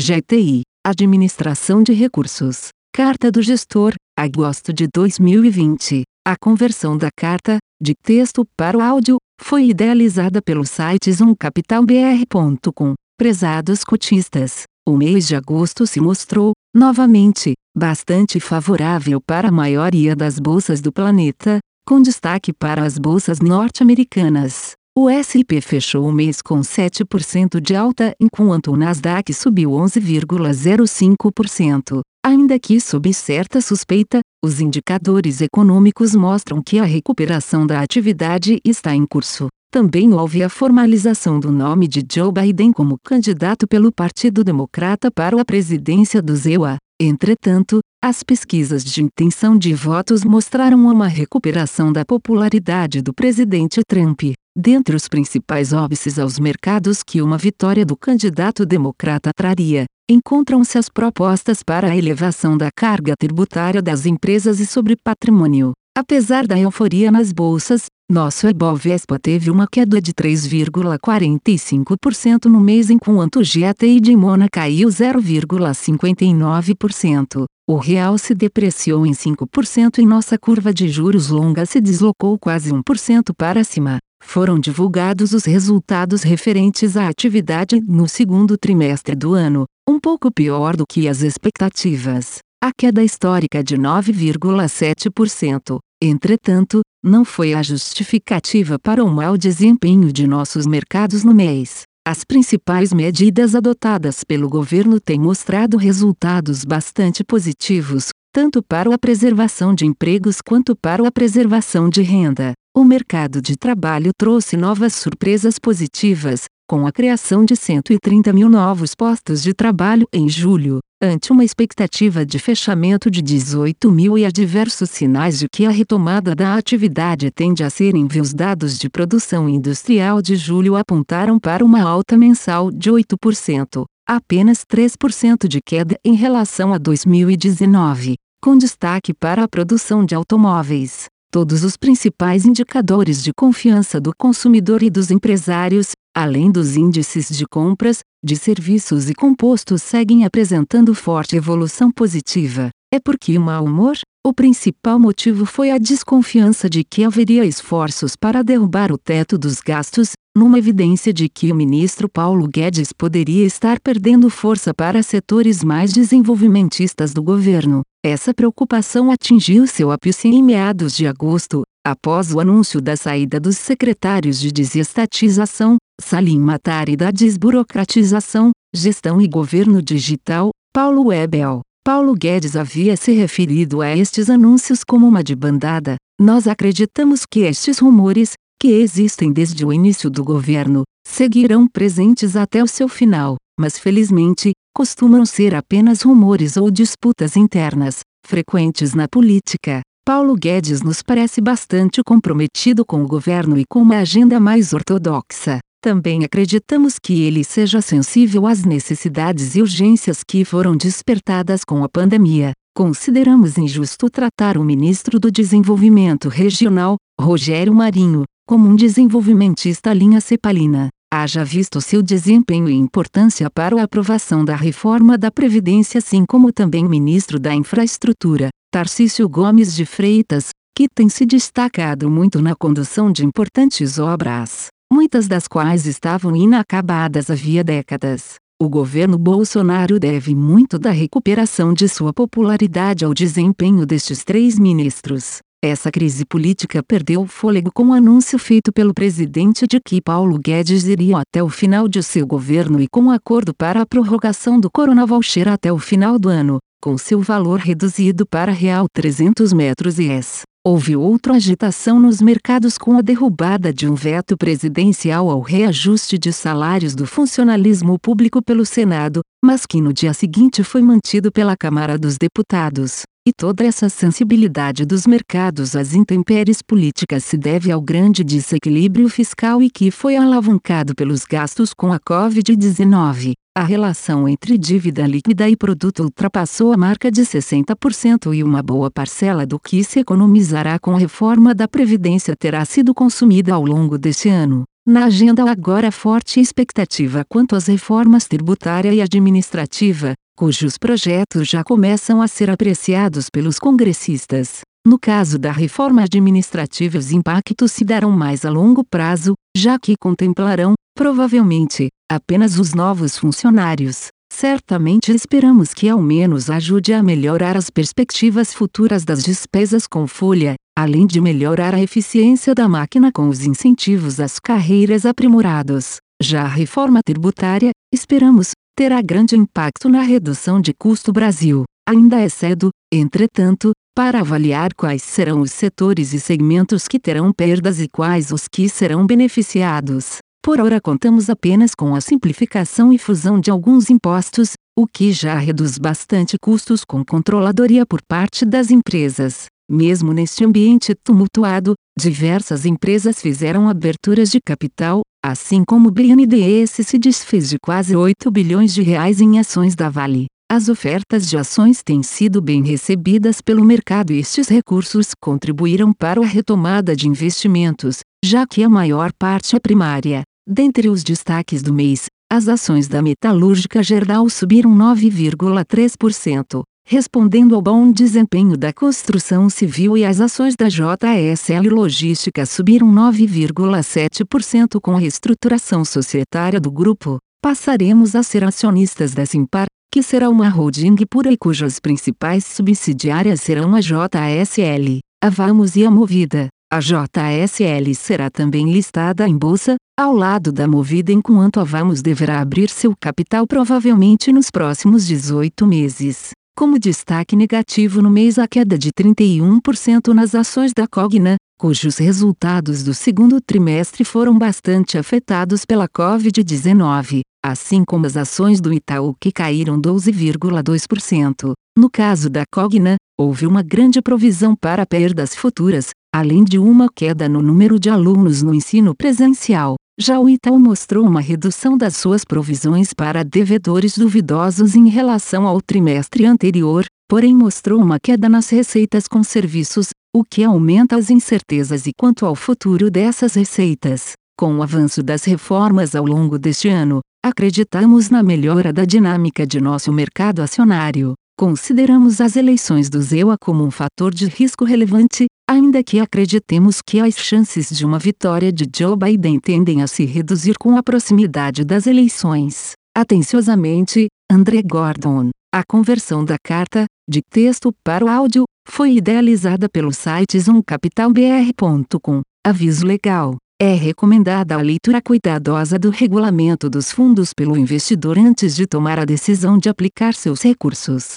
GTI, Administração de Recursos. Carta do Gestor, agosto de 2020. A conversão da carta, de texto para o áudio, foi idealizada pelo site zoomcapitalbr.com. Prezados cotistas, o mês de agosto se mostrou, novamente, bastante favorável para a maioria das bolsas do planeta, com destaque para as bolsas norte-americanas. O S&P fechou o mês com 7% de alta enquanto o Nasdaq subiu 11,05%. Ainda que sob certa suspeita, os indicadores econômicos mostram que a recuperação da atividade está em curso. Também houve a formalização do nome de Joe Biden como candidato pelo Partido Democrata para a presidência do ZEUA. Entretanto, as pesquisas de intenção de votos mostraram uma recuperação da popularidade do presidente Trump. Dentre os principais óbices aos mercados que uma vitória do candidato democrata traria, encontram-se as propostas para a elevação da carga tributária das empresas e sobre patrimônio. Apesar da euforia nas bolsas, nosso Ebovespa teve uma queda de 3,45% no mês enquanto o GTI de Mona caiu 0,59%. O real se depreciou em 5% e nossa curva de juros longa se deslocou quase 1% para cima. Foram divulgados os resultados referentes à atividade no segundo trimestre do ano, um pouco pior do que as expectativas. A queda histórica de 9,7%, entretanto, não foi a justificativa para o mau desempenho de nossos mercados no mês. As principais medidas adotadas pelo governo têm mostrado resultados bastante positivos, tanto para a preservação de empregos quanto para a preservação de renda. O mercado de trabalho trouxe novas surpresas positivas, com a criação de 130 mil novos postos de trabalho em julho, ante uma expectativa de fechamento de 18 mil e há diversos sinais de que a retomada da atividade tende a ser em Os dados de produção industrial de julho apontaram para uma alta mensal de 8%, apenas 3% de queda em relação a 2019, com destaque para a produção de automóveis. Todos os principais indicadores de confiança do consumidor e dos empresários, além dos índices de compras, de serviços e compostos seguem apresentando forte evolução positiva. É porque o mau humor? O principal motivo foi a desconfiança de que haveria esforços para derrubar o teto dos gastos, numa evidência de que o ministro Paulo Guedes poderia estar perdendo força para setores mais desenvolvimentistas do governo. Essa preocupação atingiu seu ápice em meados de agosto, após o anúncio da saída dos secretários de desestatização, Salim Matar e da desburocratização, gestão e governo digital, Paulo Webel. Paulo Guedes havia se referido a estes anúncios como uma debandada. Nós acreditamos que estes rumores, que existem desde o início do governo, seguirão presentes até o seu final, mas felizmente, costumam ser apenas rumores ou disputas internas, frequentes na política. Paulo Guedes nos parece bastante comprometido com o governo e com uma agenda mais ortodoxa. Também acreditamos que ele seja sensível às necessidades e urgências que foram despertadas com a pandemia. Consideramos injusto tratar o ministro do Desenvolvimento Regional, Rogério Marinho, como um desenvolvimentista linha cepalina haja visto seu desempenho e importância para a aprovação da reforma da Previdência, assim como também ministro da Infraestrutura, Tarcísio Gomes de Freitas, que tem se destacado muito na condução de importantes obras, muitas das quais estavam inacabadas havia décadas. O governo Bolsonaro deve muito da recuperação de sua popularidade ao desempenho destes três ministros. Essa crise política perdeu fôlego com o anúncio feito pelo presidente de que Paulo Guedes iria até o final de seu governo e com o acordo para a prorrogação do Corona Voucher até o final do ano, com seu valor reduzido para real 300 metros e s. Houve outra agitação nos mercados com a derrubada de um veto presidencial ao reajuste de salários do funcionalismo público pelo Senado, mas que no dia seguinte foi mantido pela Câmara dos Deputados. E toda essa sensibilidade dos mercados às intempéries políticas se deve ao grande desequilíbrio fiscal e que foi alavancado pelos gastos com a Covid-19. A relação entre dívida líquida e produto ultrapassou a marca de 60% e uma boa parcela do que se economizará com a reforma da Previdência terá sido consumida ao longo deste ano. Na agenda agora forte expectativa quanto às reformas tributária e administrativa, cujos projetos já começam a ser apreciados pelos congressistas. No caso da reforma administrativa, os impactos se darão mais a longo prazo, já que contemplarão, provavelmente, apenas os novos funcionários. Certamente esperamos que ao menos ajude a melhorar as perspectivas futuras das despesas com folha, além de melhorar a eficiência da máquina com os incentivos às carreiras aprimorados. Já a reforma tributária, esperamos, terá grande impacto na redução de custo Brasil. Ainda é cedo, entretanto, para avaliar quais serão os setores e segmentos que terão perdas e quais os que serão beneficiados. Por ora contamos apenas com a simplificação e fusão de alguns impostos, o que já reduz bastante custos com controladoria por parte das empresas. Mesmo neste ambiente tumultuado, diversas empresas fizeram aberturas de capital, assim como o BNDES se desfez de quase 8 bilhões de reais em ações da Vale. As ofertas de ações têm sido bem recebidas pelo mercado e estes recursos contribuíram para a retomada de investimentos, já que a maior parte é primária. Dentre os destaques do mês, as ações da Metalúrgica Geral subiram 9,3%, respondendo ao bom desempenho da construção civil e as ações da JSL Logística subiram 9,7% com a reestruturação societária do grupo. Passaremos a ser acionistas da Simpar, que será uma holding pura e cujas principais subsidiárias serão a JSL, a Vamos e a Movida. A JSL será também listada em bolsa, ao lado da Movida enquanto a Vamos deverá abrir seu capital provavelmente nos próximos 18 meses. Como destaque negativo no mês a queda de 31% nas ações da Cogna, cujos resultados do segundo trimestre foram bastante afetados pela Covid-19, assim como as ações do Itaú que caíram 12,2%. No caso da Cogna, houve uma grande provisão para perdas futuras, além de uma queda no número de alunos no ensino presencial. Já o Itaú mostrou uma redução das suas provisões para devedores duvidosos em relação ao trimestre anterior, porém mostrou uma queda nas receitas com serviços, o que aumenta as incertezas e quanto ao futuro dessas receitas. Com o avanço das reformas ao longo deste ano, acreditamos na melhora da dinâmica de nosso mercado acionário. Consideramos as eleições do ZEUA como um fator de risco relevante, ainda que acreditemos que as chances de uma vitória de Joe Biden tendem a se reduzir com a proximidade das eleições. Atenciosamente, André Gordon. A conversão da carta, de texto para o áudio, foi idealizada pelo site zoomcapitalbr.com. Aviso legal. É recomendada a leitura cuidadosa do regulamento dos fundos pelo investidor antes de tomar a decisão de aplicar seus recursos.